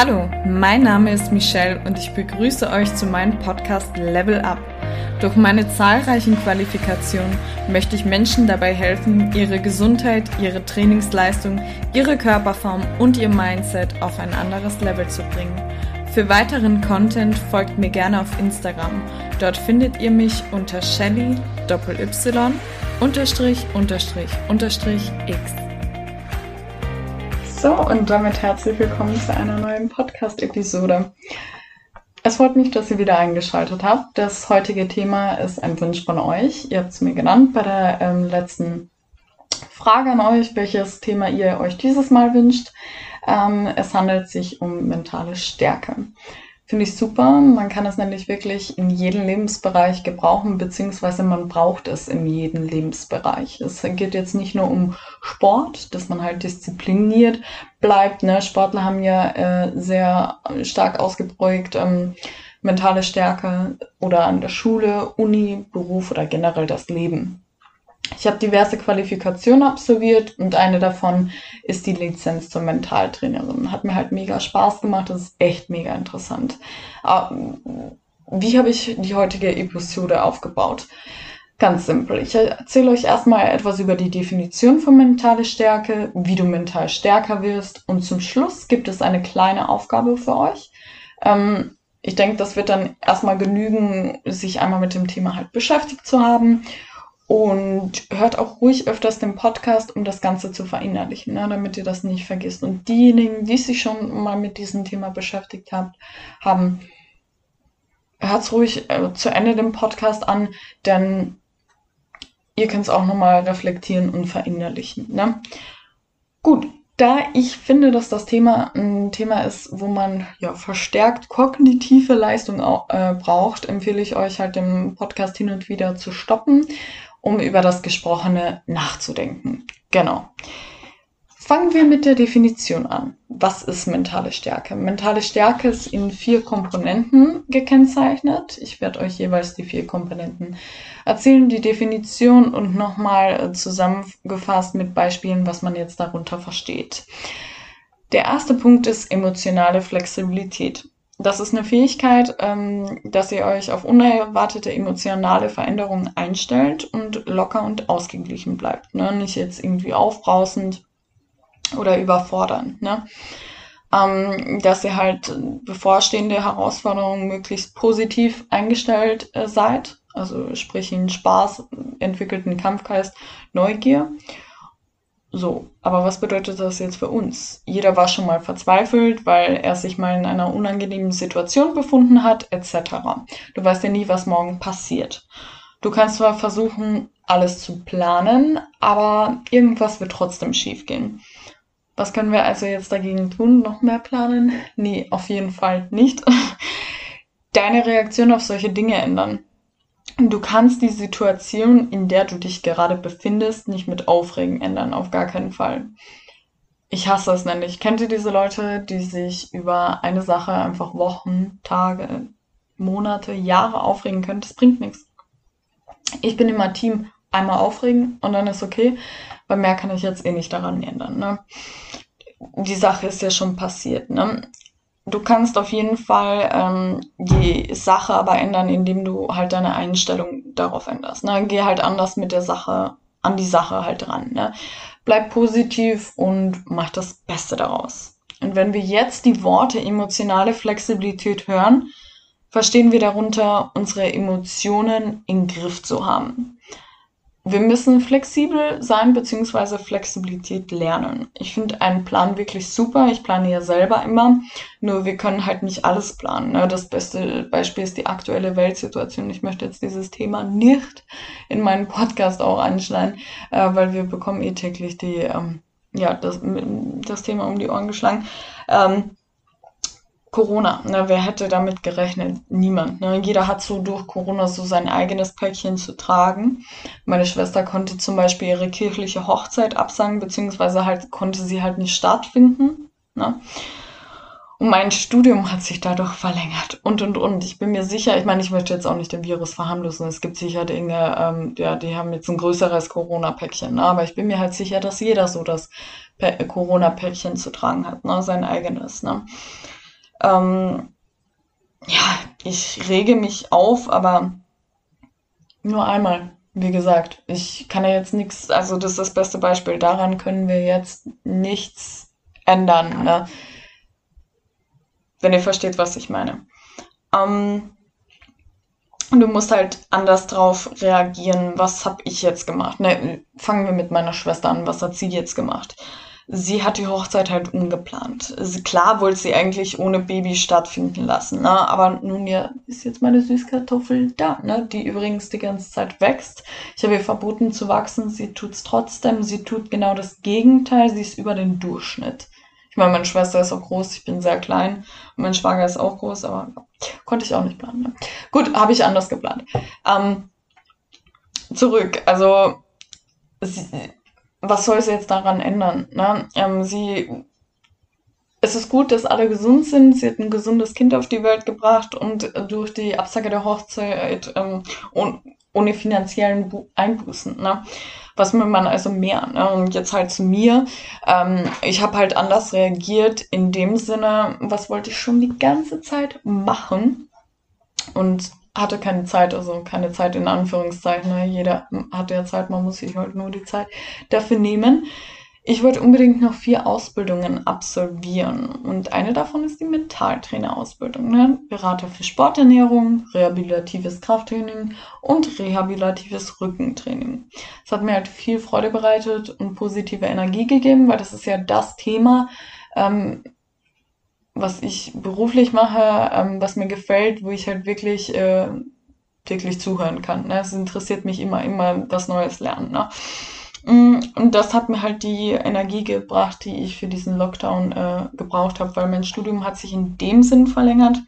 Hallo, mein Name ist Michelle und ich begrüße euch zu meinem Podcast Level Up. Durch meine zahlreichen Qualifikationen möchte ich Menschen dabei helfen, ihre Gesundheit, ihre Trainingsleistung, ihre Körperform und ihr Mindset auf ein anderes Level zu bringen. Für weiteren Content folgt mir gerne auf Instagram. Dort findet ihr mich unter Shelly Y unterstrich unterstrich unterstrich X. So, und damit herzlich willkommen zu einer neuen Podcast-Episode. Es freut mich, dass ihr wieder eingeschaltet habt. Das heutige Thema ist ein Wunsch von euch. Ihr habt es mir genannt bei der ähm, letzten Frage an euch, welches Thema ihr euch dieses Mal wünscht. Ähm, es handelt sich um mentale Stärke. Finde ich super. Man kann es nämlich wirklich in jedem Lebensbereich gebrauchen, beziehungsweise man braucht es in jedem Lebensbereich. Es geht jetzt nicht nur um Sport, dass man halt diszipliniert bleibt. Ne? Sportler haben ja äh, sehr stark ausgeprägt ähm, mentale Stärke oder an der Schule, Uni, Beruf oder generell das Leben. Ich habe diverse Qualifikationen absolviert und eine davon ist die Lizenz zur Mentaltrainerin. Hat mir halt mega Spaß gemacht, das ist echt mega interessant. Ah, wie habe ich die heutige Episode aufgebaut? Ganz simpel. Ich erzähle euch erstmal etwas über die Definition von mentale Stärke, wie du mental stärker wirst und zum Schluss gibt es eine kleine Aufgabe für euch. Ähm, ich denke, das wird dann erstmal genügen, sich einmal mit dem Thema halt beschäftigt zu haben und hört auch ruhig öfters den Podcast, um das Ganze zu verinnerlichen, ne, damit ihr das nicht vergisst. Und diejenigen, die sich schon mal mit diesem Thema beschäftigt habt, haben, hört ruhig äh, zu Ende den Podcast an, denn ihr könnt es auch nochmal reflektieren und verinnerlichen. Ne? Gut, da ich finde, dass das Thema ein Thema ist, wo man ja verstärkt kognitive Leistung äh, braucht, empfehle ich euch halt den Podcast hin und wieder zu stoppen um über das Gesprochene nachzudenken. Genau. Fangen wir mit der Definition an. Was ist mentale Stärke? Mentale Stärke ist in vier Komponenten gekennzeichnet. Ich werde euch jeweils die vier Komponenten erzählen, die Definition und nochmal zusammengefasst mit Beispielen, was man jetzt darunter versteht. Der erste Punkt ist emotionale Flexibilität. Das ist eine Fähigkeit, ähm, dass ihr euch auf unerwartete emotionale Veränderungen einstellt und locker und ausgeglichen bleibt. Ne? Nicht jetzt irgendwie aufbrausend oder überfordernd. Ne? Ähm, dass ihr halt bevorstehende Herausforderungen möglichst positiv eingestellt äh, seid. Also sprich in Spaß, entwickelten Kampfgeist, Neugier so, aber was bedeutet das jetzt für uns? Jeder war schon mal verzweifelt, weil er sich mal in einer unangenehmen Situation befunden hat, etc. Du weißt ja nie, was morgen passiert. Du kannst zwar versuchen, alles zu planen, aber irgendwas wird trotzdem schiefgehen. Was können wir also jetzt dagegen tun? Noch mehr planen? Nee, auf jeden Fall nicht. Deine Reaktion auf solche Dinge ändern. Du kannst die Situation, in der du dich gerade befindest, nicht mit Aufregen ändern, auf gar keinen Fall. Ich hasse es nämlich. Kennt ihr diese Leute, die sich über eine Sache einfach Wochen, Tage, Monate, Jahre aufregen können? Das bringt nichts. Ich bin immer Team einmal aufregen und dann ist okay, weil mehr kann ich jetzt eh nicht daran ändern. Ne? Die Sache ist ja schon passiert. Ne? Du kannst auf jeden Fall ähm, die Sache aber ändern, indem du halt deine Einstellung darauf änderst. Ne? Geh halt anders mit der Sache, an die Sache halt dran. Ne? Bleib positiv und mach das Beste daraus. Und wenn wir jetzt die Worte emotionale Flexibilität hören, verstehen wir darunter, unsere Emotionen im Griff zu haben wir müssen flexibel sein bzw. Flexibilität lernen. Ich finde einen Plan wirklich super. Ich plane ja selber immer. Nur wir können halt nicht alles planen. Ne? Das beste Beispiel ist die aktuelle Weltsituation. Ich möchte jetzt dieses Thema nicht in meinen Podcast auch anschneiden, äh, weil wir bekommen eh täglich die, ähm, ja, das, das Thema um die Ohren geschlagen. Ähm, Corona, ne, wer hätte damit gerechnet? Niemand. Ne? Jeder hat so durch Corona so sein eigenes Päckchen zu tragen. Meine Schwester konnte zum Beispiel ihre kirchliche Hochzeit absagen, beziehungsweise halt konnte sie halt nicht stattfinden. Ne? Und mein Studium hat sich dadurch verlängert und und und. Ich bin mir sicher, ich meine, ich möchte jetzt auch nicht den Virus verharmlosen. Es gibt sicher Dinge, ähm, ja, die haben jetzt ein größeres Corona-Päckchen. Ne? Aber ich bin mir halt sicher, dass jeder so das Corona-Päckchen zu tragen hat, ne? sein eigenes. Ne? Ähm, ja, ich rege mich auf, aber nur einmal. Wie gesagt, ich kann ja jetzt nichts, also das ist das beste Beispiel. Daran können wir jetzt nichts ändern, ne? wenn ihr versteht, was ich meine. Ähm, du musst halt anders drauf reagieren. Was habe ich jetzt gemacht? Ne, fangen wir mit meiner Schwester an. Was hat sie jetzt gemacht? Sie hat die Hochzeit halt umgeplant. Klar wollte sie eigentlich ohne Baby stattfinden lassen, ne? aber nun ja ist jetzt meine Süßkartoffel da, ne? die übrigens die ganze Zeit wächst. Ich habe ihr verboten zu wachsen, sie tut's trotzdem, sie tut genau das Gegenteil, sie ist über den Durchschnitt. Ich meine, meine Schwester ist auch groß, ich bin sehr klein und mein Schwager ist auch groß, aber konnte ich auch nicht planen. Ne? Gut, habe ich anders geplant. Ähm, zurück, also sie, was soll sie jetzt daran ändern? Ne? Ähm, sie, es ist gut, dass alle gesund sind. Sie hat ein gesundes Kind auf die Welt gebracht und durch die Absage der Hochzeit ähm, und ohne finanziellen Bu Einbußen. Ne? Was will man also mehr? Ne? Und jetzt halt zu mir. Ähm, ich habe halt anders reagiert in dem Sinne, was wollte ich schon die ganze Zeit machen? Und hatte keine Zeit, also keine Zeit in Anführungszeichen. Ne? Jeder hat ja Zeit, man muss sich halt nur die Zeit dafür nehmen. Ich wollte unbedingt noch vier Ausbildungen absolvieren und eine davon ist die Mentaltrainerausbildung. Ne? Berater für Sporternährung, rehabilitatives Krafttraining und rehabilitatives Rückentraining. Es hat mir halt viel Freude bereitet und positive Energie gegeben, weil das ist ja das Thema, ähm, was ich beruflich mache, ähm, was mir gefällt, wo ich halt wirklich, äh, wirklich zuhören kann. Ne? Es interessiert mich immer, immer was Neues lernen. Ne? Mm, und das hat mir halt die Energie gebracht, die ich für diesen Lockdown äh, gebraucht habe, weil mein Studium hat sich in dem Sinn verlängert,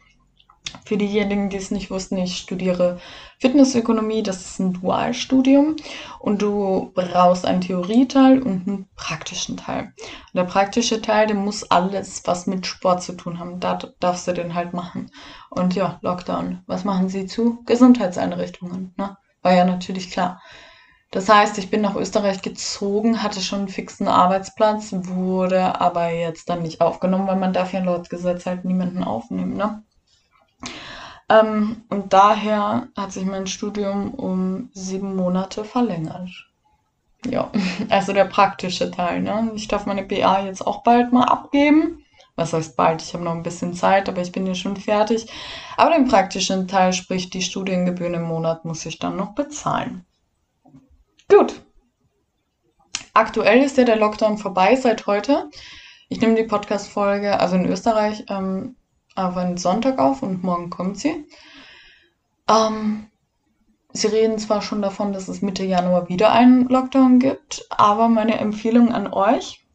für diejenigen, die es nicht wussten, ich studiere Fitnessökonomie, das ist ein Dualstudium und du brauchst einen Theorieteil und einen praktischen Teil. Und der praktische Teil, der muss alles, was mit Sport zu tun haben, da darfst du den halt machen. Und ja, Lockdown, was machen sie zu? Gesundheitseinrichtungen, ne? War ja natürlich klar. Das heißt, ich bin nach Österreich gezogen, hatte schon einen fixen Arbeitsplatz, wurde aber jetzt dann nicht aufgenommen, weil man darf ja laut Gesetz halt niemanden aufnehmen, ne? Ähm, und daher hat sich mein Studium um sieben Monate verlängert. Ja, also der praktische Teil. Ne? Ich darf meine BA jetzt auch bald mal abgeben. Was heißt bald? Ich habe noch ein bisschen Zeit, aber ich bin ja schon fertig. Aber den praktischen Teil, sprich die Studiengebühren im Monat, muss ich dann noch bezahlen. Gut. Aktuell ist ja der Lockdown vorbei seit heute. Ich nehme die Podcast-Folge, also in Österreich, ähm, aber Sonntag auf und morgen kommt sie. Ähm, sie reden zwar schon davon, dass es Mitte Januar wieder einen Lockdown gibt, aber meine Empfehlung an euch,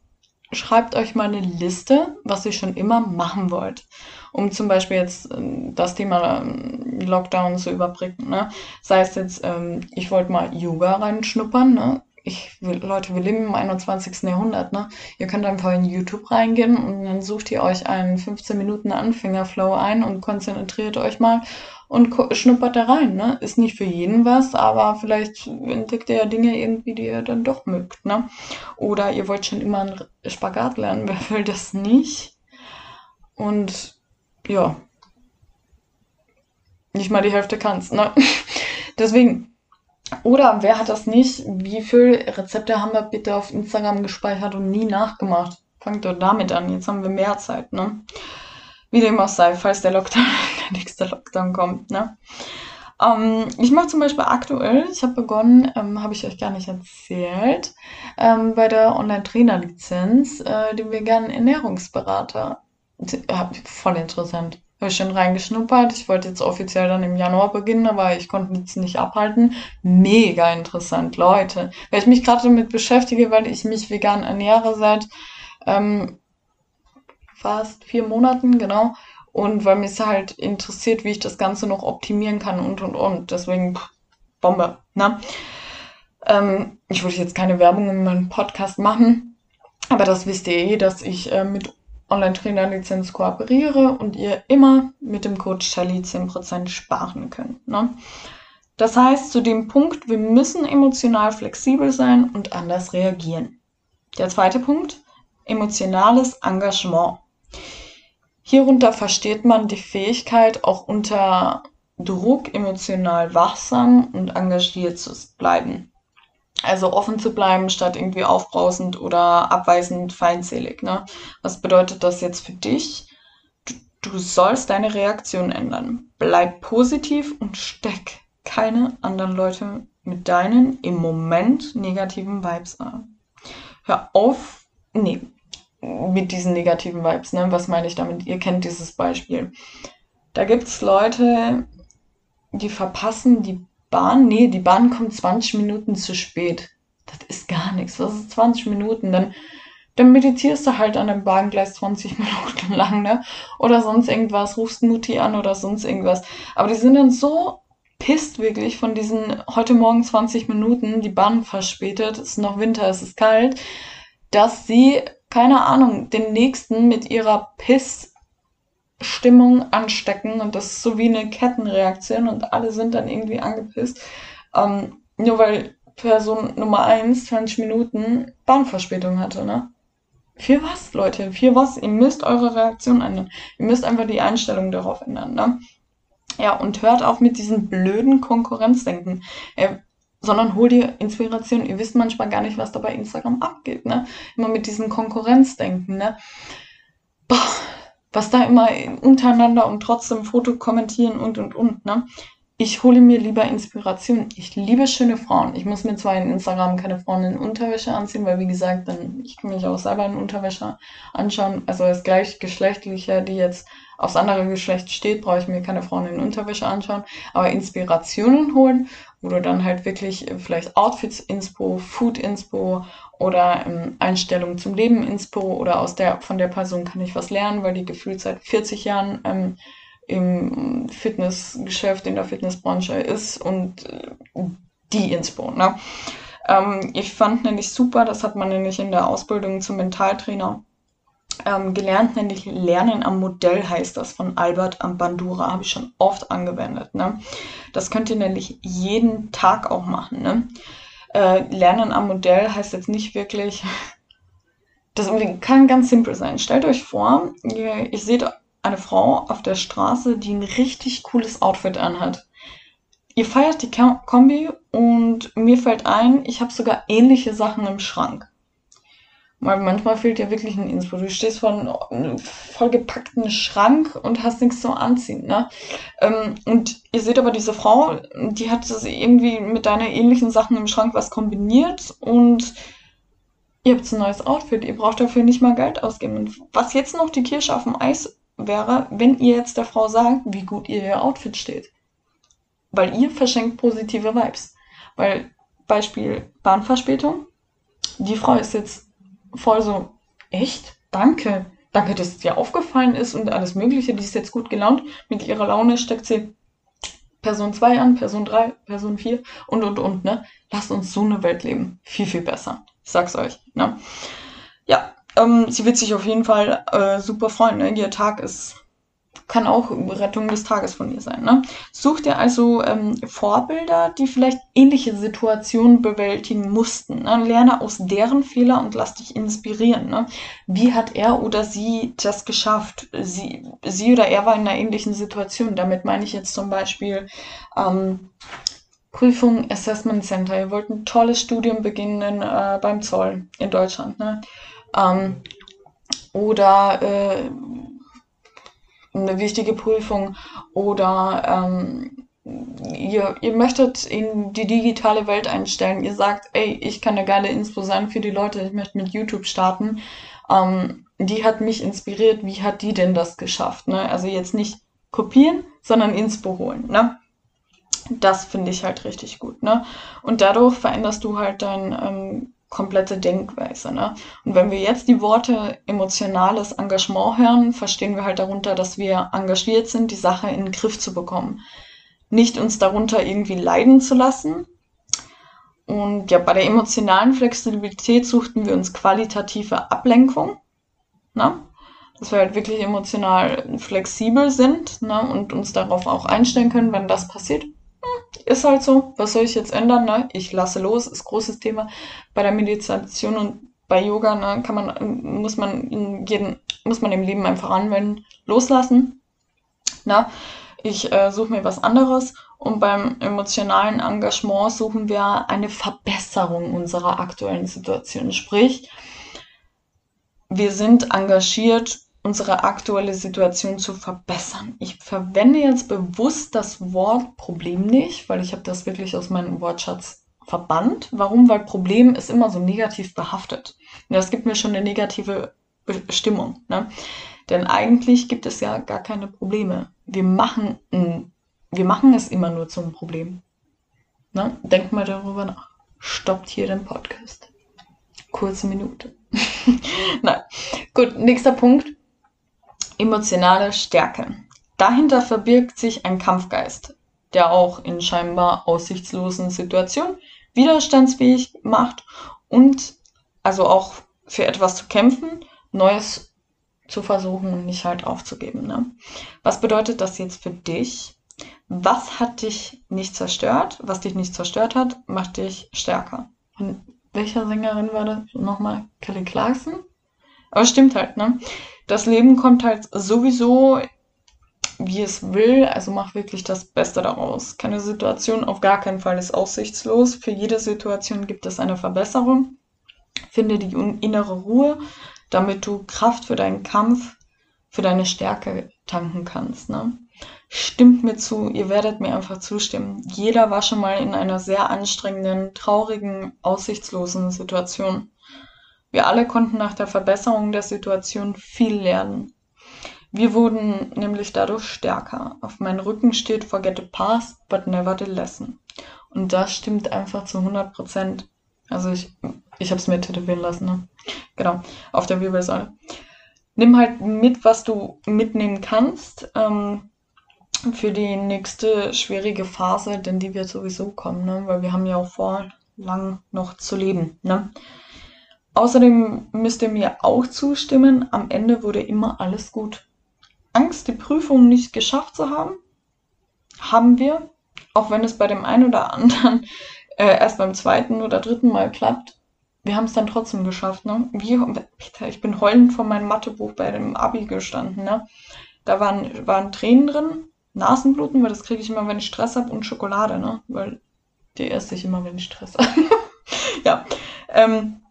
schreibt euch mal eine Liste, was ihr schon immer machen wollt, um zum Beispiel jetzt äh, das Thema ähm, Lockdown zu überbrücken. Ne? Sei es jetzt, ähm, ich wollte mal Yoga reinschnuppern, ne? Ich will, Leute, wir leben im 21. Jahrhundert, ne? Ihr könnt einfach in YouTube reingehen und dann sucht ihr euch einen 15 Minuten Anfängerflow ein und konzentriert euch mal und schnuppert da rein, ne? Ist nicht für jeden was, aber vielleicht entdeckt ihr ja Dinge irgendwie, die ihr dann doch mögt, ne? Oder ihr wollt schon immer einen Spagat lernen, wer will das nicht? Und ja, nicht mal die Hälfte kann's, ne? Deswegen, oder wer hat das nicht? Wie viele Rezepte haben wir bitte auf Instagram gespeichert und nie nachgemacht? Fangt doch damit an. Jetzt haben wir mehr Zeit, ne? Wie dem auch sei, falls der Lockdown, der nächste Lockdown kommt, ne? Ähm, ich mache zum Beispiel aktuell, ich habe begonnen, ähm, habe ich euch gar nicht erzählt, ähm, bei der Online-Trainer-Lizenz, äh, den veganen Ernährungsberater. Ja, voll interessant habe ich schon reingeschnuppert. Ich wollte jetzt offiziell dann im Januar beginnen, aber ich konnte es nicht abhalten. Mega interessant, Leute. Weil ich mich gerade damit beschäftige, weil ich mich vegan ernähre seit ähm, fast vier Monaten, genau. Und weil mich halt interessiert, wie ich das Ganze noch optimieren kann und und und. Deswegen pff, Bombe, ne? Ähm, ich wollte jetzt keine Werbung in meinem Podcast machen, aber das wisst ihr eh, dass ich äh, mit Online-Trainer-Lizenz kooperiere und ihr immer mit dem Code Shelly 10% sparen könnt. Ne? Das heißt, zu dem Punkt, wir müssen emotional flexibel sein und anders reagieren. Der zweite Punkt, emotionales Engagement. Hierunter versteht man die Fähigkeit, auch unter Druck emotional wachsam und engagiert zu bleiben. Also offen zu bleiben, statt irgendwie aufbrausend oder abweisend feindselig. Ne? Was bedeutet das jetzt für dich? Du, du sollst deine Reaktion ändern. Bleib positiv und steck keine anderen Leute mit deinen im Moment negativen Vibes an. Hör auf, nee, mit diesen negativen Vibes, ne? Was meine ich damit? Ihr kennt dieses Beispiel. Da gibt es Leute, die verpassen die Bahn. Nee, die Bahn kommt 20 Minuten zu spät. Das ist gar nichts. Was ist 20 Minuten? Dann, dann meditierst du halt an dem Bahngleis 20 Minuten lang, ne? Oder sonst irgendwas, rufst Mutti an oder sonst irgendwas. Aber die sind dann so pisst wirklich von diesen heute Morgen 20 Minuten, die Bahn verspätet, es ist noch Winter, es ist kalt, dass sie, keine Ahnung, den nächsten mit ihrer Piss Stimmung anstecken und das ist so wie eine Kettenreaktion und alle sind dann irgendwie angepisst. Ähm, nur weil Person Nummer 1 20 Minuten Bahnverspätung hatte, ne? Für was, Leute? Für was? Ihr müsst eure Reaktion ändern. Ihr müsst einfach die Einstellung darauf ändern, ne? Ja, und hört auf mit diesem blöden Konkurrenzdenken. Äh, sondern hol dir Inspiration. Ihr wisst manchmal gar nicht, was da bei Instagram abgeht, ne? Immer mit diesem Konkurrenzdenken, ne? Boah, was da immer untereinander und trotzdem Foto kommentieren und und und, ne? Ich hole mir lieber Inspiration. Ich liebe schöne Frauen. Ich muss mir zwar in Instagram keine Frauen in Unterwäsche anziehen, weil wie gesagt, dann ich kann mich auch selber in Unterwäsche anschauen. Also als gleichgeschlechtliche, die jetzt aufs andere Geschlecht steht, brauche ich mir keine Frauen in Unterwäsche anschauen. Aber Inspirationen holen, wo du dann halt wirklich vielleicht Outfits-Inspo, Food-Inspo oder ähm, Einstellung zum Leben Inspo oder aus der, von der Person kann ich was lernen, weil die gefühlt seit 40 Jahren ähm, im Fitnessgeschäft, in der Fitnessbranche ist und äh, die Inspo. Ne? Ähm, ich fand nämlich super, das hat man nämlich in der Ausbildung zum Mentaltrainer ähm, gelernt, nämlich Lernen am Modell heißt das von Albert Bandura, habe ich schon oft angewendet. Ne? Das könnt ihr nämlich jeden Tag auch machen. Ne? Äh, Lernen am Modell heißt jetzt nicht wirklich, das kann ganz simpel sein. Stellt euch vor, ihr, ihr seht eine Frau auf der Straße, die ein richtig cooles Outfit anhat. Ihr feiert die Kombi und mir fällt ein, ich habe sogar ähnliche Sachen im Schrank. Weil manchmal fehlt dir wirklich ein Inspo. Du stehst vor einem vollgepackten Schrank und hast nichts zum Anziehen. Ne? Ähm, und ihr seht aber diese Frau, die hat das irgendwie mit deiner ähnlichen Sachen im Schrank was kombiniert und ihr habt ein neues Outfit. Ihr braucht dafür nicht mal Geld ausgeben. Und was jetzt noch die Kirsche auf dem Eis wäre, wenn ihr jetzt der Frau sagt, wie gut ihr ihr Outfit steht. Weil ihr verschenkt positive Vibes. Weil Beispiel Bahnverspätung. Die Frau ist jetzt voll so, echt? Danke. Danke, dass es dir aufgefallen ist und alles Mögliche. Die ist jetzt gut gelaunt. Mit ihrer Laune steckt sie Person 2 an, Person 3, Person 4 und und und, ne? Lasst uns so eine Welt leben. Viel, viel besser. Ich sag's euch, ne? Ja, ähm, sie wird sich auf jeden Fall äh, super freuen, ne? Ihr Tag ist kann auch Rettung des Tages von ihr sein. Ne? Such dir also ähm, Vorbilder, die vielleicht ähnliche Situationen bewältigen mussten. Ne? Lerne aus deren Fehler und lass dich inspirieren. Ne? Wie hat er oder sie das geschafft? Sie, sie oder er war in einer ähnlichen Situation. Damit meine ich jetzt zum Beispiel ähm, Prüfung Assessment Center. Ihr wollt ein tolles Studium beginnen äh, beim Zoll in Deutschland. Ne? Ähm, oder äh, eine wichtige Prüfung oder ähm, ihr, ihr möchtet in die digitale Welt einstellen. Ihr sagt, ey, ich kann eine geile Inspo sein für die Leute, ich möchte mit YouTube starten. Ähm, die hat mich inspiriert, wie hat die denn das geschafft? Ne? Also jetzt nicht kopieren, sondern Inspo holen. Ne? Das finde ich halt richtig gut. Ne? Und dadurch veränderst du halt dein ähm, komplette Denkweise. Ne? Und wenn wir jetzt die Worte emotionales Engagement hören, verstehen wir halt darunter, dass wir engagiert sind, die Sache in den Griff zu bekommen. Nicht uns darunter irgendwie leiden zu lassen. Und ja, bei der emotionalen Flexibilität suchten wir uns qualitative Ablenkung. Ne? Dass wir halt wirklich emotional flexibel sind ne? und uns darauf auch einstellen können, wenn das passiert ist halt so. Was soll ich jetzt ändern? Ne? Ich lasse los, ist großes Thema. Bei der Meditation und bei Yoga ne, kann man, muss man in jeden muss man im Leben einfach anwenden, loslassen. Na, ich äh, suche mir was anderes und beim emotionalen Engagement suchen wir eine Verbesserung unserer aktuellen Situation. Sprich, wir sind engagiert, unsere aktuelle Situation zu verbessern. Ich verwende jetzt bewusst das Wort Problem nicht, weil ich habe das wirklich aus meinem Wortschatz verbannt. Warum? Weil Problem ist immer so negativ behaftet. Das gibt mir schon eine negative Stimmung. Ne? Denn eigentlich gibt es ja gar keine Probleme. Wir machen, wir machen es immer nur zum Problem. Ne? Denkt mal darüber nach. Stoppt hier den Podcast. Kurze Minute. Nein. Gut, nächster Punkt. Emotionale Stärke. Dahinter verbirgt sich ein Kampfgeist, der auch in scheinbar aussichtslosen Situationen widerstandsfähig macht und also auch für etwas zu kämpfen, Neues zu versuchen und nicht halt aufzugeben. Ne? Was bedeutet das jetzt für dich? Was hat dich nicht zerstört? Was dich nicht zerstört hat, macht dich stärker. Und welcher Sängerin war das nochmal? Kelly Clarkson? Aber stimmt halt, ne? Das Leben kommt halt sowieso wie es will, also mach wirklich das Beste daraus. Keine Situation auf gar keinen Fall ist aussichtslos. Für jede Situation gibt es eine Verbesserung. Finde die innere Ruhe, damit du Kraft für deinen Kampf, für deine Stärke tanken kannst. Ne? Stimmt mir zu, ihr werdet mir einfach zustimmen. Jeder war schon mal in einer sehr anstrengenden, traurigen, aussichtslosen Situation. Wir alle konnten nach der Verbesserung der Situation viel lernen. Wir wurden nämlich dadurch stärker. Auf meinem Rücken steht Forget the past, but never the lesson. Und das stimmt einfach zu 100 Prozent. Also ich, ich habe es mir tätowieren lassen, ne? Genau, auf der Wirbelsäule. Nimm halt mit, was du mitnehmen kannst ähm, für die nächste schwierige Phase, denn die wird sowieso kommen, ne? weil wir haben ja auch vor, lang noch zu leben. Ne? Außerdem müsst ihr mir auch zustimmen, am Ende wurde immer alles gut. Angst, die Prüfung nicht geschafft zu haben, haben wir, auch wenn es bei dem einen oder anderen äh, erst beim zweiten oder dritten Mal klappt. Wir haben es dann trotzdem geschafft. Ne? Wie, ich bin heulend vor meinem Mathebuch bei dem Abi gestanden. Ne? Da waren, waren Tränen drin, Nasenbluten, weil das kriege ich immer, wenn ich Stress habe, und Schokolade, ne? weil die esse ich immer, wenn ich Stress habe. ja. Ähm,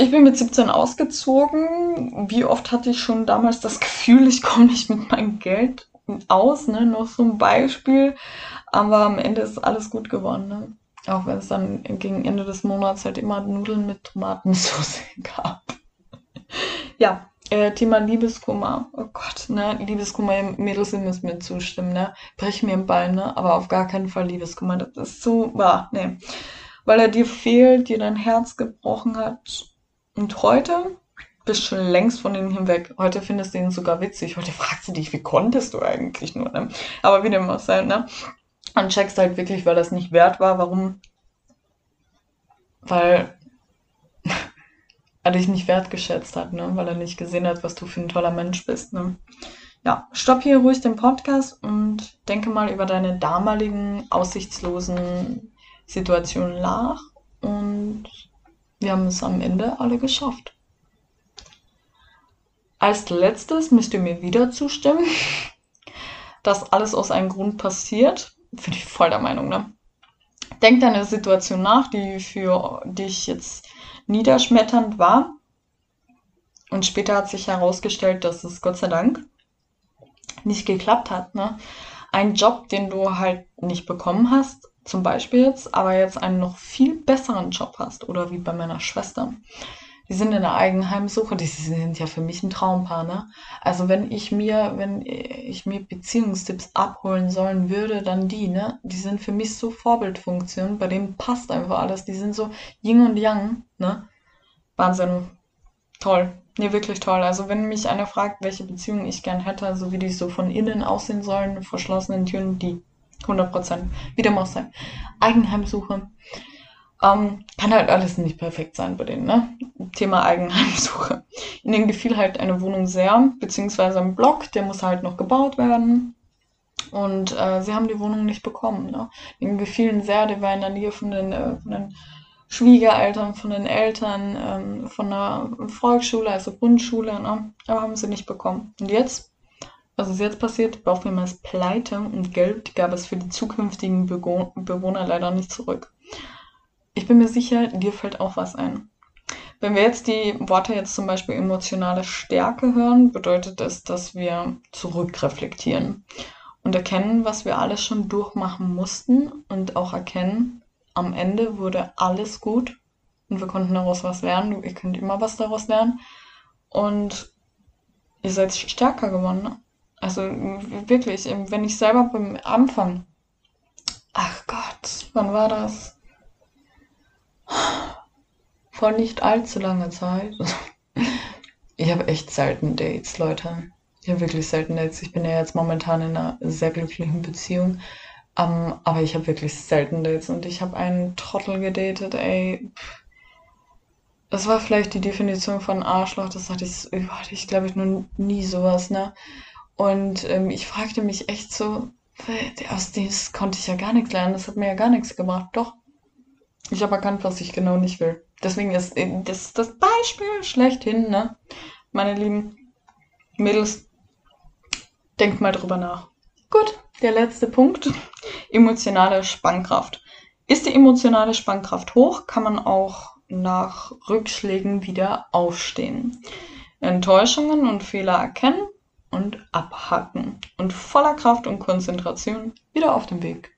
ich bin mit 17 ausgezogen. Wie oft hatte ich schon damals das Gefühl, ich komme nicht mit meinem Geld aus, ne? Noch so ein Beispiel. Aber am Ende ist alles gut geworden, ne? Auch wenn es dann gegen Ende des Monats halt immer Nudeln mit Tomatensauce gab. ja, äh, Thema Liebeskummer. Oh Gott, ne? Liebeskummer, Mädels, ihr müsst mir zustimmen, ne? Brech mir im Bein, ne? Aber auf gar keinen Fall Liebeskummer. Das ist zu, wahr, ne? Weil er dir fehlt, dir dein Herz gebrochen hat und heute bist du schon längst von ihm hinweg. Heute findest du ihn sogar witzig. Heute fragst du dich, wie konntest du eigentlich nur, ne? Aber wie dem auch sei, ne? Und checkst halt wirklich, weil das nicht wert war. Warum? Weil er dich nicht wertgeschätzt hat, ne? Weil er nicht gesehen hat, was du für ein toller Mensch bist, ne? Ja, stopp hier ruhig den Podcast und denke mal über deine damaligen aussichtslosen Situationen nach und wir haben es am Ende alle geschafft. Als letztes müsst ihr mir wieder zustimmen, dass alles aus einem Grund passiert. Finde ich voll der Meinung, ne? Denk deine Situation nach, die für dich jetzt niederschmetternd war. Und später hat sich herausgestellt, dass es Gott sei Dank nicht geklappt hat. Ne? Ein Job, den du halt nicht bekommen hast, zum Beispiel jetzt, aber jetzt einen noch viel besseren Job hast oder wie bei meiner Schwester. Die sind in der Eigenheimsuche, die sind ja für mich ein Traumpaar, ne? Also wenn ich mir, wenn ich mir Beziehungstipps abholen sollen würde, dann die, ne? Die sind für mich so Vorbildfunktion, bei denen passt einfach alles. Die sind so Yin und Yang, ne? Wahnsinn. Toll. Nee, wirklich toll. Also wenn mich einer fragt, welche Beziehung ich gern hätte, so wie die so von innen aussehen sollen, verschlossenen Türen, die 100 Prozent. Wie dem auch sei. Eigenheimsuche. Ähm, kann halt alles nicht perfekt sein bei denen, ne? Thema Eigenheimsuche. Ihnen gefiel halt eine Wohnung sehr, beziehungsweise ein Block, der muss halt noch gebaut werden. Und äh, sie haben die Wohnung nicht bekommen. Ne? Ihnen gefielen sehr, der war der Nähe von den, äh, von den Schwiegereltern, von den Eltern, ähm, von der Volksschule, also Grundschule, ne? aber haben sie nicht bekommen. Und jetzt, was ist jetzt passiert? Baufirma ist pleite und Geld gab es für die zukünftigen Bewohner leider nicht zurück. Ich bin mir sicher, dir fällt auch was ein. Wenn wir jetzt die Worte jetzt zum Beispiel emotionale Stärke hören, bedeutet es, dass wir zurückreflektieren und erkennen, was wir alles schon durchmachen mussten und auch erkennen, am Ende wurde alles gut und wir konnten daraus was lernen. Ihr könnt immer was daraus lernen und ihr seid stärker geworden. Ne? Also wirklich, wenn ich selber beim Anfang, ach Gott, wann war das? vor nicht allzu langer Zeit. Ich habe echt selten Dates, Leute. Ich habe wirklich selten Dates. Ich bin ja jetzt momentan in einer sehr glücklichen Beziehung. Um, ähm, aber ich habe wirklich selten Dates und ich habe einen Trottel gedatet, ey. Das war vielleicht die Definition von Arschloch, das hatte ich, ich glaube ich, noch nie sowas, ne? Und ähm, ich fragte mich echt so, aus dem konnte ich ja gar nichts lernen, das hat mir ja gar nichts gebracht. Doch, ich habe erkannt, was ich genau nicht will. Deswegen ist das das Beispiel schlechthin, ne? Meine lieben Mädels, denkt mal drüber nach. Gut, der letzte Punkt. Emotionale Spannkraft. Ist die emotionale Spannkraft hoch, kann man auch nach Rückschlägen wieder aufstehen. Enttäuschungen und Fehler erkennen und abhacken und voller Kraft und Konzentration wieder auf dem Weg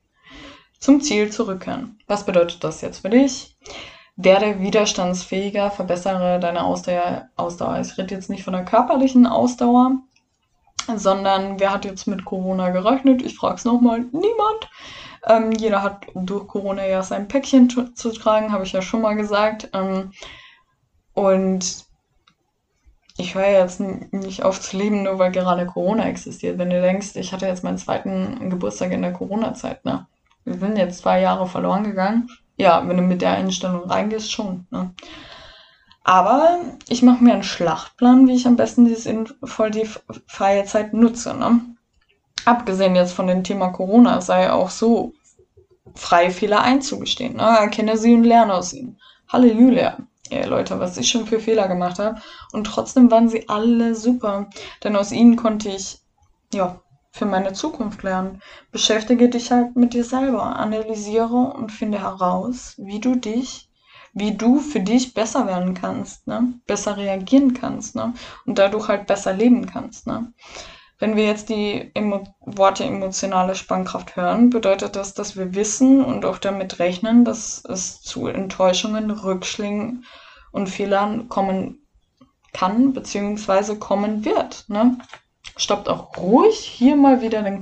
zum Ziel zurückkehren. Was bedeutet das jetzt für dich? Werde widerstandsfähiger, verbessere deine Ausdauer. Ausdauer. Ich rede jetzt nicht von der körperlichen Ausdauer, sondern wer hat jetzt mit Corona gerechnet? Ich frage es nochmal, niemand. Ähm, jeder hat durch Corona ja sein Päckchen zu tragen, habe ich ja schon mal gesagt. Ähm, und ich höre jetzt nicht auf zu leben, nur weil gerade Corona existiert. Wenn du denkst, ich hatte jetzt meinen zweiten Geburtstag in der Corona-Zeit, ne? wir sind jetzt zwei Jahre verloren gegangen. Ja, wenn du mit der Einstellung reingehst, schon. Ne? Aber ich mache mir einen Schlachtplan, wie ich am besten die sinnvoll die freie Zeit nutze. Ne? Abgesehen jetzt von dem Thema Corona sei auch so frei Fehler einzugestehen. Ne? Erkenne sie und lerne aus ihnen. Halleluja. Ey, Leute, was ich schon für Fehler gemacht habe. Und trotzdem waren sie alle super. Denn aus ihnen konnte ich, ja, für meine Zukunft lernen. Beschäftige dich halt mit dir selber, analysiere und finde heraus, wie du dich, wie du für dich besser werden kannst, ne? besser reagieren kannst ne? und dadurch halt besser leben kannst. Ne? Wenn wir jetzt die Emo Worte emotionale Spannkraft hören, bedeutet das, dass wir wissen und auch damit rechnen, dass es zu Enttäuschungen, Rückschlägen und Fehlern kommen kann, beziehungsweise kommen wird. Ne? stoppt auch ruhig hier mal wieder den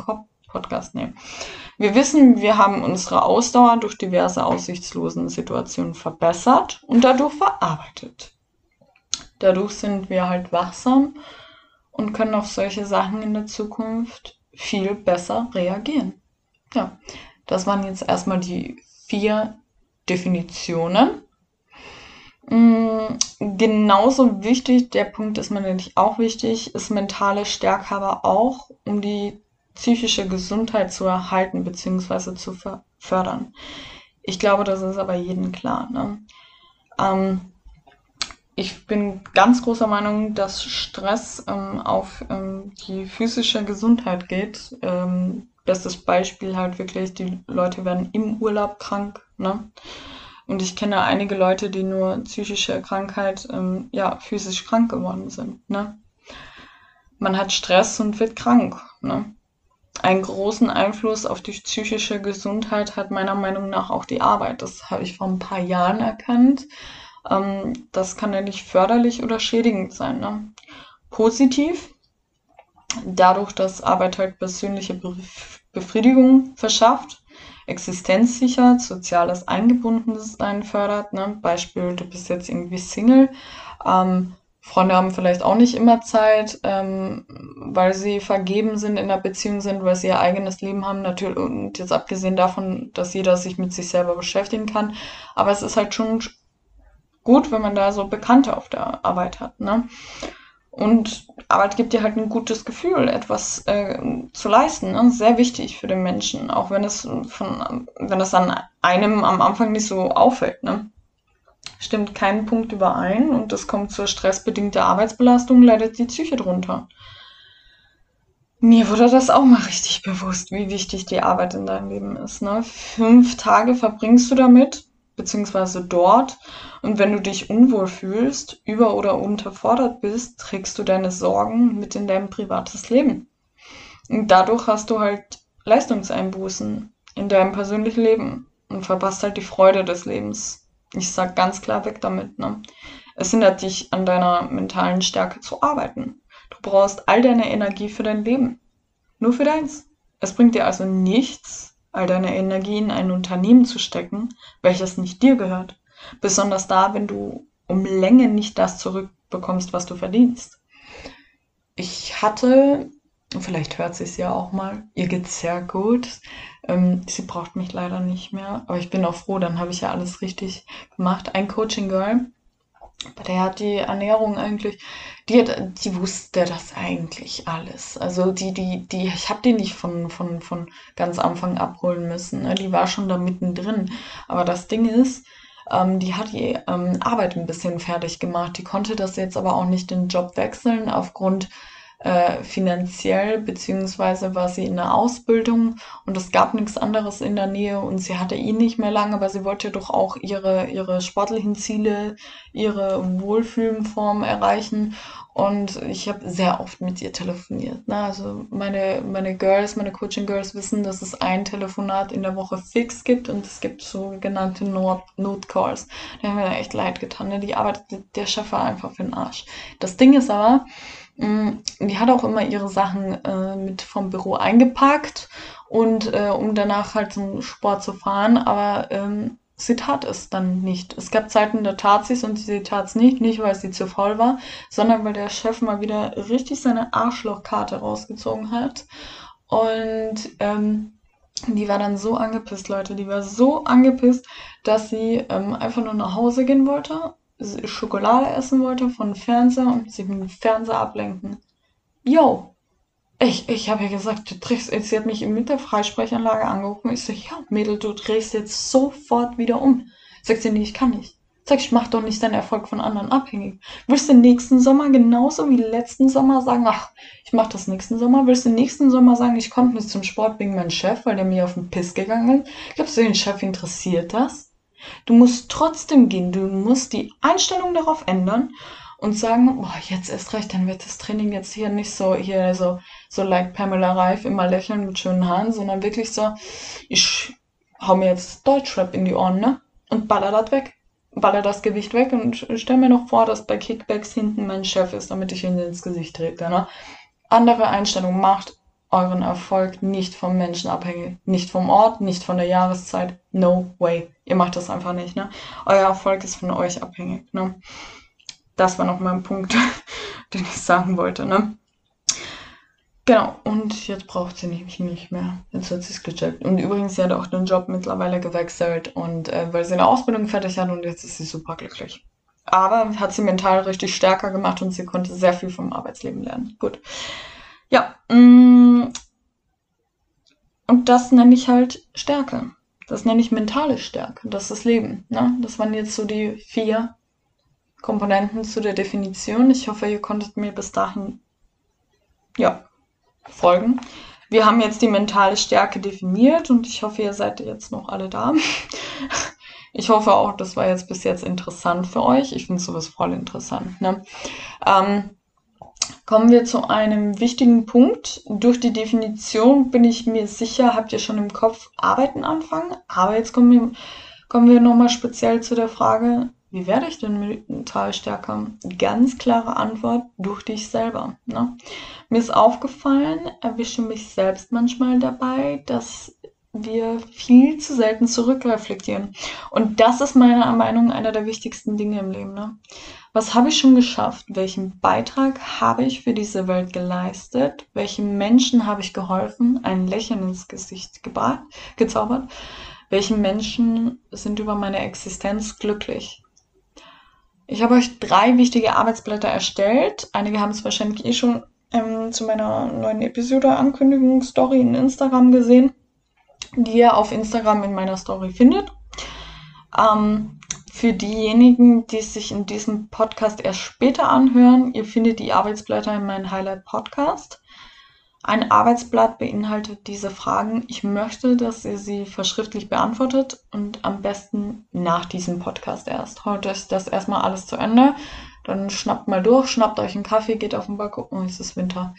Podcast nehmen. Wir wissen, wir haben unsere Ausdauer durch diverse aussichtslosen Situationen verbessert und dadurch verarbeitet. Dadurch sind wir halt wachsam und können auf solche Sachen in der Zukunft viel besser reagieren. Ja, das waren jetzt erstmal die vier Definitionen Mm, genauso wichtig, der Punkt ist mir nämlich auch wichtig, ist mentale Stärke aber auch, um die psychische Gesundheit zu erhalten bzw. zu fördern. Ich glaube, das ist aber jedem klar. Ne? Ähm, ich bin ganz großer Meinung, dass Stress ähm, auf ähm, die physische Gesundheit geht. Ähm, bestes Beispiel halt wirklich, die Leute werden im Urlaub krank. Ne? Und ich kenne einige Leute, die nur psychische Krankheit, ähm, ja, physisch krank geworden sind. Ne? Man hat Stress und wird krank. Ne? Einen großen Einfluss auf die psychische Gesundheit hat meiner Meinung nach auch die Arbeit. Das habe ich vor ein paar Jahren erkannt. Ähm, das kann ja nicht förderlich oder schädigend sein. Ne? Positiv, dadurch, dass Arbeit halt persönliche Befriedigung verschafft, Existenz sichert, soziales Eingebundensein fördert. Ne? Beispiel, du bist jetzt irgendwie Single. Ähm, Freunde haben vielleicht auch nicht immer Zeit, ähm, weil sie vergeben sind, in einer Beziehung sind, weil sie ihr eigenes Leben haben. Natürlich, und jetzt abgesehen davon, dass jeder sich mit sich selber beschäftigen kann. Aber es ist halt schon gut, wenn man da so Bekannte auf der Arbeit hat. Ne? Und Arbeit gibt dir halt ein gutes Gefühl, etwas äh, zu leisten. Ne? Sehr wichtig für den Menschen, auch wenn es von, wenn es an einem am Anfang nicht so auffällt. Ne? stimmt kein Punkt überein und es kommt zur stressbedingten Arbeitsbelastung, leidet die Psyche drunter. Mir wurde das auch mal richtig bewusst, wie wichtig die Arbeit in deinem Leben ist. Ne? Fünf Tage verbringst du damit, beziehungsweise dort. Und wenn du dich unwohl fühlst, über- oder unterfordert bist, trägst du deine Sorgen mit in dein privates Leben. Und dadurch hast du halt Leistungseinbußen in deinem persönlichen Leben und verpasst halt die Freude des Lebens. Ich sag ganz klar weg damit, ne? Es hindert dich an deiner mentalen Stärke zu arbeiten. Du brauchst all deine Energie für dein Leben. Nur für deins. Es bringt dir also nichts, all deine Energie in ein Unternehmen zu stecken, welches nicht dir gehört. Besonders da, wenn du um Länge nicht das zurückbekommst, was du verdienst. Ich hatte Vielleicht hört sie es ja auch mal. Ihr geht's sehr gut. Ähm, sie braucht mich leider nicht mehr. Aber ich bin auch froh, dann habe ich ja alles richtig gemacht. Ein Coaching Girl, der hat die Ernährung eigentlich, die hat, die wusste das eigentlich alles. Also die, die, die, ich habe die nicht von, von, von ganz Anfang abholen müssen. Ne? Die war schon da mittendrin. Aber das Ding ist, ähm, die hat die ähm, Arbeit ein bisschen fertig gemacht. Die konnte das jetzt aber auch nicht den Job wechseln aufgrund äh, finanziell, beziehungsweise war sie in der Ausbildung und es gab nichts anderes in der Nähe und sie hatte ihn nicht mehr lange, aber sie wollte doch auch ihre, ihre sportlichen Ziele, ihre Wohlfühlenform erreichen und ich habe sehr oft mit ihr telefoniert. Ne? Also meine, meine Girls, meine Coaching Girls wissen, dass es ein Telefonat in der Woche fix gibt und es gibt sogenannte Not Notcalls. Die haben mir echt leid getan. Ne? Die arbeitet, der Chef einfach für den Arsch. Das Ding ist aber, die hat auch immer ihre Sachen äh, mit vom Büro eingepackt und äh, um danach halt zum Sport zu fahren, aber ähm, sie tat es dann nicht. Es gab Zeiten, da tat sie es und sie tat es nicht, nicht weil sie zu voll war, sondern weil der Chef mal wieder richtig seine Arschlochkarte rausgezogen hat. Und ähm, die war dann so angepisst, Leute, die war so angepisst, dass sie ähm, einfach nur nach Hause gehen wollte Schokolade essen wollte von Fernseher und sich mit dem Fernseher ablenken. Yo, ich, ich habe ja gesagt, du drehst, sie hat mich mit der Freisprechanlage angerufen. Ich so, ja, Mädel, du drehst jetzt sofort wieder um. Sagt sie, nee, ich kann nicht. Sag ich, mach doch nicht deinen Erfolg von anderen abhängig. Willst du nächsten Sommer genauso wie letzten Sommer sagen, ach, ich mach das nächsten Sommer? Willst du nächsten Sommer sagen, ich konnte nicht zum Sport wegen meinem Chef, weil der mir auf den Piss gegangen ist? Glaubst du, den Chef interessiert das? Du musst trotzdem gehen. Du musst die Einstellung darauf ändern und sagen, boah, jetzt erst recht, dann wird das Training jetzt hier nicht so, hier so, so like Pamela Reif, immer lächeln mit schönen Haaren, sondern wirklich so, ich hau mir jetzt Deutschrap in die Ohren, ne? Und baller das weg. Baller das Gewicht weg und stell mir noch vor, dass bei Kickbacks hinten mein Chef ist, damit ich ihn ins Gesicht trete, ne? Andere Einstellung macht euren Erfolg nicht vom Menschen abhängig. Nicht vom Ort, nicht von der Jahreszeit. No way. Ihr macht das einfach nicht, ne? Euer Erfolg ist von euch abhängig, ne? Das war noch mal ein Punkt, den ich sagen wollte, ne? Genau, und jetzt braucht sie mich nicht mehr. Jetzt hat sie es gecheckt. Und übrigens, sie hat auch den Job mittlerweile gewechselt und äh, weil sie eine Ausbildung fertig hat und jetzt ist sie super glücklich. Aber hat sie mental richtig stärker gemacht und sie konnte sehr viel vom Arbeitsleben lernen. Gut. Ja, mm, und das nenne ich halt Stärke. Das nenne ich mentale Stärke. Das ist das Leben. Ne? Das waren jetzt so die vier Komponenten zu der Definition. Ich hoffe, ihr konntet mir bis dahin ja, folgen. Wir haben jetzt die mentale Stärke definiert und ich hoffe, ihr seid jetzt noch alle da. Ich hoffe auch, das war jetzt bis jetzt interessant für euch. Ich finde sowas voll interessant. Ne? Ähm, Kommen wir zu einem wichtigen Punkt. Durch die Definition bin ich mir sicher, habt ihr schon im Kopf Arbeiten anfangen. Aber jetzt kommen wir, kommen wir nochmal speziell zu der Frage, wie werde ich denn mental stärker? Ganz klare Antwort, durch dich selber. Ne? Mir ist aufgefallen, erwische mich selbst manchmal dabei, dass wir viel zu selten zurückreflektieren. Und das ist meiner Meinung einer der wichtigsten Dinge im Leben. Ne? Was habe ich schon geschafft? Welchen Beitrag habe ich für diese Welt geleistet? Welchen Menschen habe ich geholfen? Ein Lächeln ins Gesicht gebracht, gezaubert? Welchen Menschen sind über meine Existenz glücklich? Ich habe euch drei wichtige Arbeitsblätter erstellt. Einige haben es wahrscheinlich eh schon ähm, zu meiner neuen Episode Ankündigungsstory in Instagram gesehen, die ihr auf Instagram in meiner Story findet. Ähm, Für diejenigen, die sich in diesem Podcast erst später anhören, ihr findet die Arbeitsblätter in meinem Highlight Podcast. Ein Arbeitsblatt beinhaltet diese Fragen. Ich möchte, dass ihr sie verschriftlich beantwortet und am besten nach diesem Podcast erst. Heute ist das erstmal alles zu Ende. Dann schnappt mal durch, schnappt euch einen Kaffee, geht auf den Balkon. Oh, es ist Winter.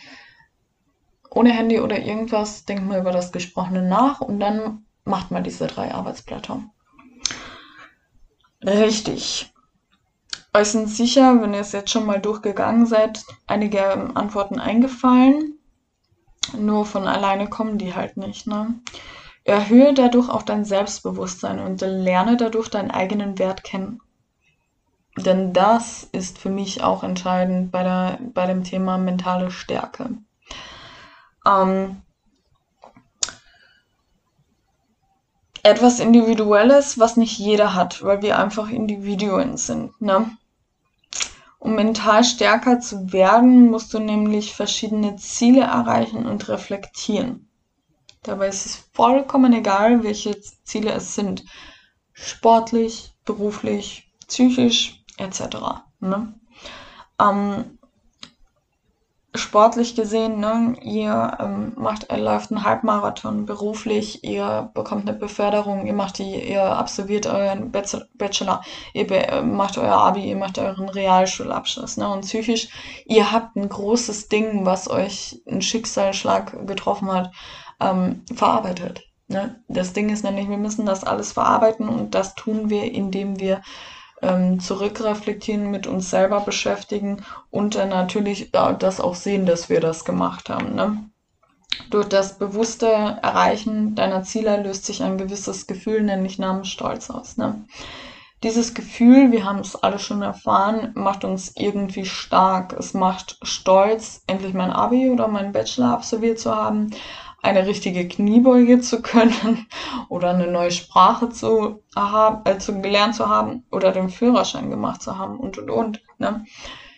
Ohne Handy oder irgendwas, denkt mal über das Gesprochene nach und dann macht mal diese drei Arbeitsblätter. Richtig. Euch sind sicher, wenn ihr es jetzt schon mal durchgegangen seid, einige Antworten eingefallen. Nur von alleine kommen die halt nicht. Ne? Erhöhe dadurch auch dein Selbstbewusstsein und lerne dadurch deinen eigenen Wert kennen. Denn das ist für mich auch entscheidend bei, der, bei dem Thema mentale Stärke. Ähm, etwas Individuelles, was nicht jeder hat, weil wir einfach Individuen sind. Ne? Um mental stärker zu werden, musst du nämlich verschiedene Ziele erreichen und reflektieren. Dabei ist es vollkommen egal, welche Ziele es sind. Sportlich, beruflich, psychisch etc. Ne? Ähm, sportlich gesehen, ne, ihr ähm, macht, ihr läuft einen Halbmarathon beruflich, ihr bekommt eine Beförderung, ihr macht die, ihr absolviert euren Bachelor, ihr be äh, macht euer Abi, ihr macht euren Realschulabschluss, ne, und psychisch, ihr habt ein großes Ding, was euch ein Schicksalsschlag getroffen hat, ähm, verarbeitet. Ne? Das Ding ist nämlich, wir müssen das alles verarbeiten und das tun wir, indem wir ähm, zurückreflektieren, mit uns selber beschäftigen und dann natürlich äh, das auch sehen, dass wir das gemacht haben. Ne? Durch das bewusste Erreichen deiner Ziele löst sich ein gewisses Gefühl, nämlich namens Stolz aus. Ne? Dieses Gefühl, wir haben es alle schon erfahren, macht uns irgendwie stark. Es macht stolz, endlich mein Abi oder meinen Bachelor absolviert zu haben, eine richtige Kniebeuge zu können oder eine neue Sprache zu, äh, zu gelernt zu haben oder den Führerschein gemacht zu haben und und und. Ne?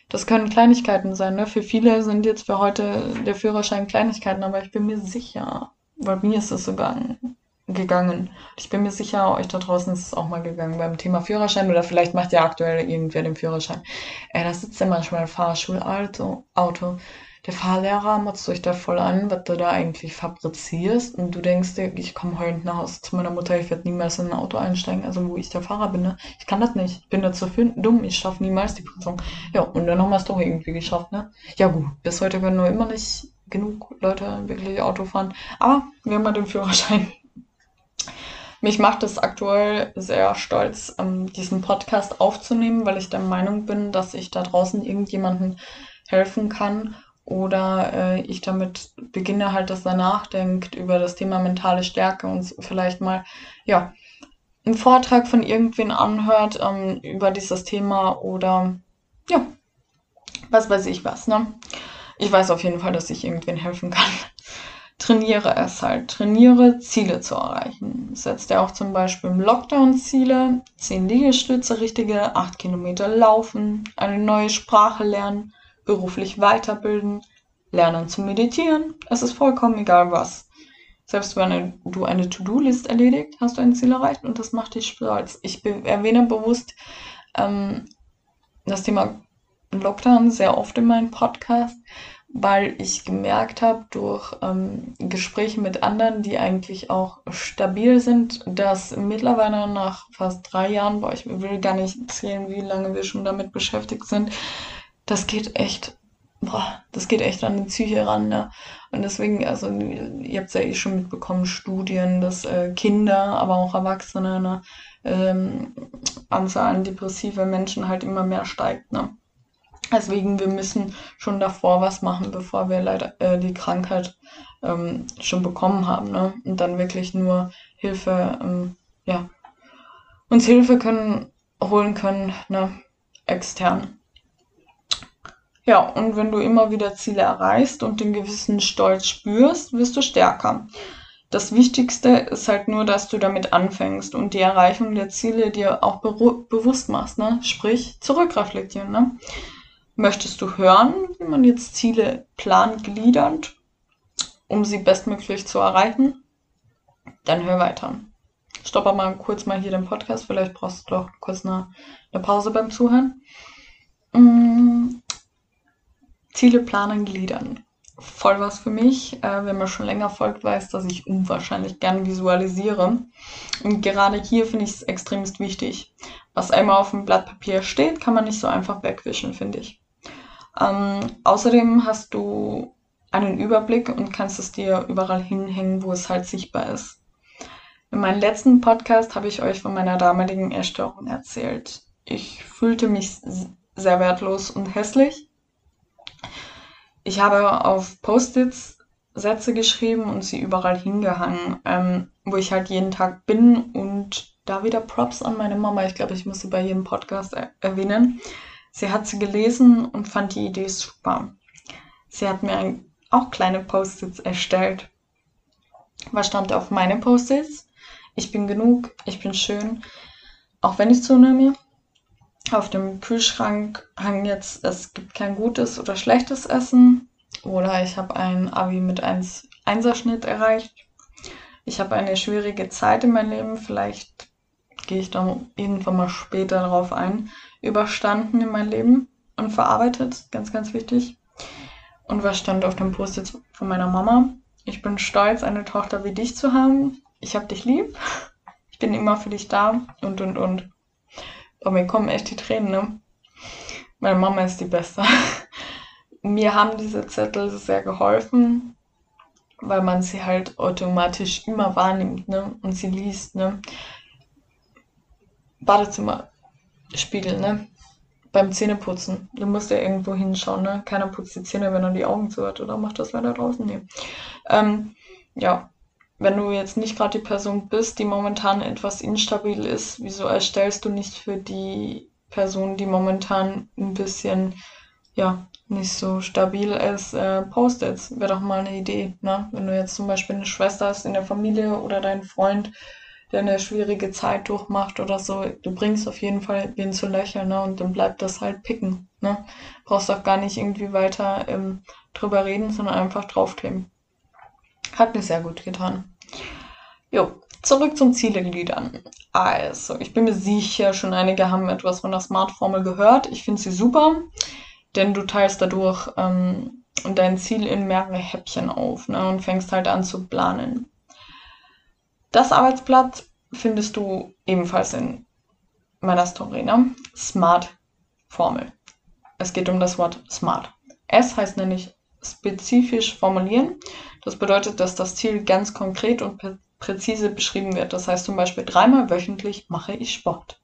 Das können Kleinigkeiten sein. Ne? Für viele sind jetzt für heute der Führerschein Kleinigkeiten, aber ich bin mir sicher, weil mir ist es sogar gegangen. Ich bin mir sicher, euch da draußen ist es auch mal gegangen beim Thema Führerschein oder vielleicht macht ja aktuell irgendwer den Führerschein. Ey, da sitzt ja manchmal Fahrschulauto. Auto der Fahrlehrer motzt euch da voll an, was du da eigentlich fabrizierst. Und du denkst dir, ich komme heute nach Hause zu meiner Mutter, ich werde niemals in ein Auto einsteigen, also wo ich der Fahrer bin. Ne? Ich kann das nicht. Ich bin dazu dumm, ich schaffe niemals die Prüfung. Ja, und dann haben wir es doch irgendwie geschafft, ne? Ja gut, bis heute können nur immer nicht genug Leute wirklich Auto fahren. Aber wir haben mal den Führerschein. Mich macht es aktuell sehr stolz, ähm, diesen Podcast aufzunehmen, weil ich der Meinung bin, dass ich da draußen irgendjemanden helfen kann oder äh, ich damit beginne halt, dass er nachdenkt über das Thema mentale Stärke und vielleicht mal, ja, einen Vortrag von irgendwen anhört ähm, über dieses Thema oder ja, was weiß ich was, ne? Ich weiß auf jeden Fall, dass ich irgendwen helfen kann. Trainiere es halt. Trainiere Ziele zu erreichen. Setzt er auch zum Beispiel im Lockdown Ziele, 10 Liegestütze, richtige 8 Kilometer laufen, eine neue Sprache lernen, beruflich weiterbilden, lernen zu meditieren. Es ist vollkommen egal was. Selbst wenn du eine To-Do-List erledigt, hast du ein Ziel erreicht und das macht dich stolz. Ich erwähne bewusst ähm, das Thema Lockdown sehr oft in meinem Podcast, weil ich gemerkt habe durch ähm, Gespräche mit anderen, die eigentlich auch stabil sind, dass mittlerweile nach fast drei Jahren, boah, ich will gar nicht erzählen, wie lange wir schon damit beschäftigt sind, das geht echt, boah, das geht echt an die Psyche ran, ne? Und deswegen, also ihr habt es ja eh schon mitbekommen, Studien, dass äh, Kinder, aber auch Erwachsene, ne, ähm, Anzahl an depressive Menschen halt immer mehr steigt, ne? Deswegen, wir müssen schon davor was machen, bevor wir leider äh, die Krankheit ähm, schon bekommen haben, ne? Und dann wirklich nur Hilfe, ähm, ja, uns Hilfe können, holen können, ne? Extern. Ja, und wenn du immer wieder Ziele erreichst und den gewissen Stolz spürst, wirst du stärker. Das Wichtigste ist halt nur, dass du damit anfängst und die Erreichung der Ziele dir auch bewusst machst, ne? Sprich, zurückreflektieren, ne? Möchtest du hören, wie man jetzt Ziele plant, gliedert, um sie bestmöglich zu erreichen? Dann hör weiter. stoppe mal kurz mal hier den Podcast. Vielleicht brauchst du doch kurz eine, eine Pause beim Zuhören. Mm, Ziele planen, gliedern. Voll was für mich. Äh, wenn man schon länger folgt, weiß, dass ich unwahrscheinlich gern visualisiere. Und gerade hier finde ich es extremst wichtig. Was einmal auf dem Blatt Papier steht, kann man nicht so einfach wegwischen, finde ich. Ähm, außerdem hast du einen Überblick und kannst es dir überall hinhängen, wo es halt sichtbar ist. In meinem letzten Podcast habe ich euch von meiner damaligen Erstörung erzählt. Ich fühlte mich sehr wertlos und hässlich. Ich habe auf Post-its Sätze geschrieben und sie überall hingehangen, ähm, wo ich halt jeden Tag bin und da wieder Props an meine Mama. Ich glaube, ich muss sie bei jedem Podcast er erwähnen. Sie hat sie gelesen und fand die Idee super. Sie hat mir auch kleine Post-its erstellt. Was stand auf meine Post-its? Ich bin genug, ich bin schön, auch wenn ich zunehme. Auf dem Kühlschrank hängt jetzt, es gibt kein gutes oder schlechtes Essen. Oder ich habe ein Abi mit 1 Einserschnitt erreicht. Ich habe eine schwierige Zeit in meinem Leben, vielleicht gehe ich dann irgendwann mal später darauf ein, überstanden in meinem Leben und verarbeitet, ganz, ganz wichtig. Und was stand auf dem Post jetzt von meiner Mama? Ich bin stolz, eine Tochter wie dich zu haben. Ich hab dich lieb. Ich bin immer für dich da und, und, und. Aber mir kommen echt die Tränen, ne? Meine Mama ist die Beste. mir haben diese Zettel sehr geholfen, weil man sie halt automatisch immer wahrnimmt, ne? Und sie liest, ne? Badezimmer, Spiegel, ne? Beim Zähneputzen. Du musst ja irgendwo hinschauen, ne? Keiner putzt die Zähne, wenn er die Augen zu hat, oder macht das leider draußen? Nee. Ähm, ja. Wenn du jetzt nicht gerade die Person bist, die momentan etwas instabil ist, wieso erstellst du nicht für die Person, die momentan ein bisschen, ja, nicht so stabil ist, äh, Post-its? Wäre doch mal eine Idee, ne? Wenn du jetzt zum Beispiel eine Schwester hast in der Familie oder deinen Freund, der eine schwierige Zeit durchmacht oder so, du bringst auf jeden Fall wen zu lächeln, ne? Und dann bleibt das halt picken, ne? Brauchst auch gar nicht irgendwie weiter ähm, drüber reden, sondern einfach draufkleben. Hat mir sehr gut getan. Jo, zurück zum Zielegliedern. Also, ich bin mir sicher, schon einige haben etwas von der Smart-Formel gehört. Ich finde sie super, denn du teilst dadurch ähm, dein Ziel in mehrere Häppchen auf ne, und fängst halt an zu planen. Das Arbeitsblatt findest du ebenfalls in meiner Story, ne? Smart-Formel. Es geht um das Wort Smart. S heißt nämlich spezifisch formulieren. Das bedeutet, dass das Ziel ganz konkret und präzise beschrieben wird. Das heißt zum Beispiel, dreimal wöchentlich mache ich Sport.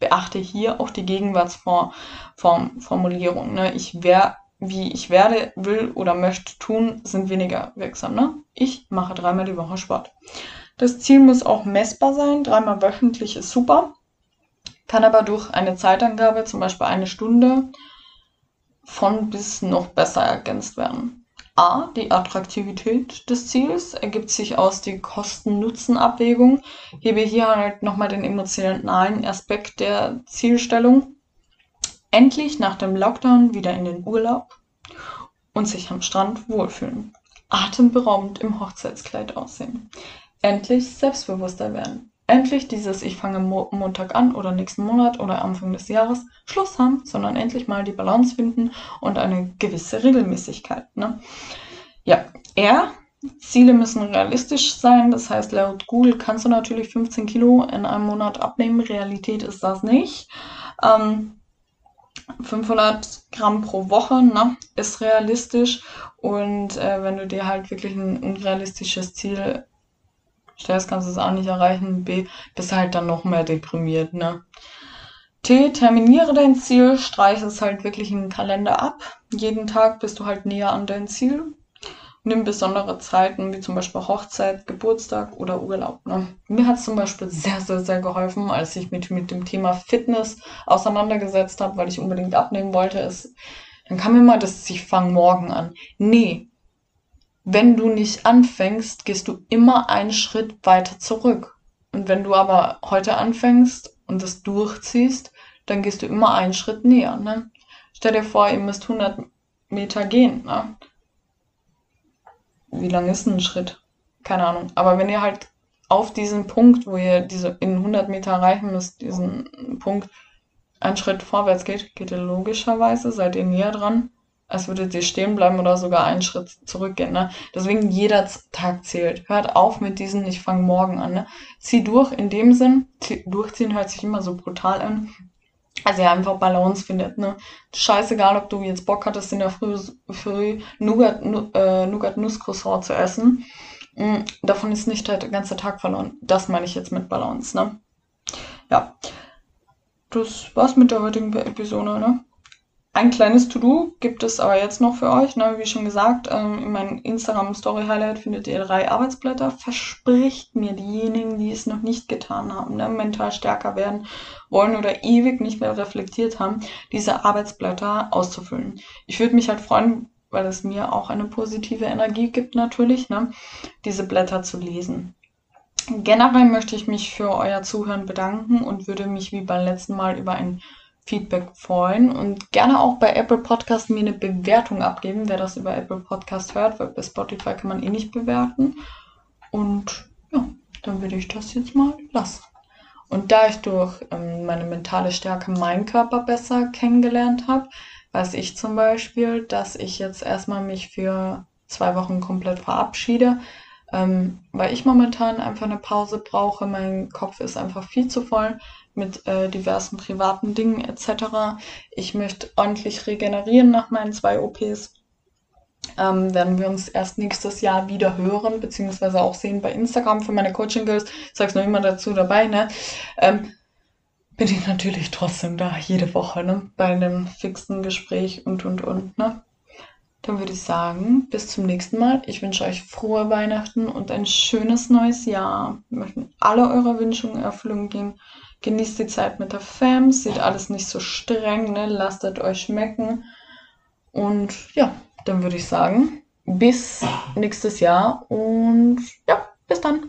Beachte hier auch die Gegenwartsformulierung. Ne? Ich wär, wie ich werde, will oder möchte tun, sind weniger wirksam. Ne? Ich mache dreimal die Woche Sport. Das Ziel muss auch messbar sein. Dreimal wöchentlich ist super. Kann aber durch eine Zeitangabe, zum Beispiel eine Stunde, von bis noch besser ergänzt werden. A. Die Attraktivität des Ziels ergibt sich aus der Kosten-Nutzen-Abwägung. Hebe hier halt nochmal den emotionalen Aspekt der Zielstellung. Endlich nach dem Lockdown wieder in den Urlaub und sich am Strand wohlfühlen. Atemberaubend im Hochzeitskleid aussehen endlich selbstbewusster werden. Endlich dieses Ich fange Mo Montag an oder nächsten Monat oder Anfang des Jahres Schluss haben, sondern endlich mal die Balance finden und eine gewisse Regelmäßigkeit. Ne? Ja, R. Ziele müssen realistisch sein. Das heißt, laut Google kannst du natürlich 15 Kilo in einem Monat abnehmen. Realität ist das nicht. Ähm, 500 Gramm pro Woche ne, ist realistisch. Und äh, wenn du dir halt wirklich ein unrealistisches Ziel stellst, kannst du es auch nicht erreichen. B, bist halt dann noch mehr deprimiert, ne? T, terminiere dein Ziel, streiche es halt wirklich den Kalender ab. Jeden Tag bist du halt näher an dein Ziel. Nimm besondere Zeiten, wie zum Beispiel Hochzeit, Geburtstag oder Urlaub. Ne? Mir hat es zum Beispiel sehr, sehr, sehr geholfen, als ich mich mit dem Thema Fitness auseinandergesetzt habe, weil ich unbedingt abnehmen wollte. Ist, dann kam mal das, ich fange morgen an. Nee, wenn du nicht anfängst, gehst du immer einen Schritt weiter zurück. Und wenn du aber heute anfängst und das durchziehst, dann gehst du immer einen Schritt näher. Ne? Stell dir vor, ihr müsst 100 Meter gehen. Ne? Wie lang ist ein Schritt? Keine Ahnung. Aber wenn ihr halt auf diesen Punkt, wo ihr diese in 100 Meter erreichen müsst, diesen Punkt, einen Schritt vorwärts geht, geht ihr logischerweise, seid ihr näher dran, als würdet ihr stehen bleiben oder sogar einen Schritt zurückgehen. Ne? Deswegen jeder Tag zählt. Hört auf mit diesen, ich fange morgen an. Ne? Zieh durch in dem Sinn, durchziehen hört sich immer so brutal an. Also ja, einfach Balance findet, ne? Scheißegal, ob du jetzt Bock hattest, in der Früh, früh Nougat, äh, Nougat Nusscroissant zu essen. Mhm, davon ist nicht der ganze Tag verloren. Das meine ich jetzt mit Balance, ne? Ja. Das war's mit der heutigen Episode, ne? Ein kleines To-Do gibt es aber jetzt noch für euch. Ne? Wie schon gesagt, ähm, in meinem Instagram-Story-Highlight findet ihr drei Arbeitsblätter. Verspricht mir diejenigen, die es noch nicht getan haben, ne? mental stärker werden wollen oder ewig nicht mehr reflektiert haben, diese Arbeitsblätter auszufüllen. Ich würde mich halt freuen, weil es mir auch eine positive Energie gibt natürlich, ne? diese Blätter zu lesen. Generell möchte ich mich für euer Zuhören bedanken und würde mich wie beim letzten Mal über ein Feedback freuen und gerne auch bei Apple Podcast mir eine Bewertung abgeben, wer das über Apple Podcast hört, weil bei Spotify kann man eh nicht bewerten. Und ja, dann würde ich das jetzt mal lassen. Und da ich durch ähm, meine mentale Stärke meinen Körper besser kennengelernt habe, weiß ich zum Beispiel, dass ich jetzt erstmal mich für zwei Wochen komplett verabschiede, ähm, weil ich momentan einfach eine Pause brauche. Mein Kopf ist einfach viel zu voll mit äh, diversen privaten Dingen etc. Ich möchte ordentlich regenerieren nach meinen zwei OPs. Ähm, werden wir uns erst nächstes Jahr wieder hören, beziehungsweise auch sehen bei Instagram für meine Coaching Girls. Ich sag's noch immer dazu dabei, ne? Ähm, bin ich natürlich trotzdem da, jede Woche, ne? Bei einem fixen Gespräch und und und, ne? Dann würde ich sagen, bis zum nächsten Mal. Ich wünsche euch frohe Weihnachten und ein schönes neues Jahr. Wir möchten alle eure Wünsche in Erfüllung gehen. Genießt die Zeit mit der Fam, seht alles nicht so streng, ne? lasst euch schmecken. Und ja, dann würde ich sagen, bis nächstes Jahr und ja, bis dann.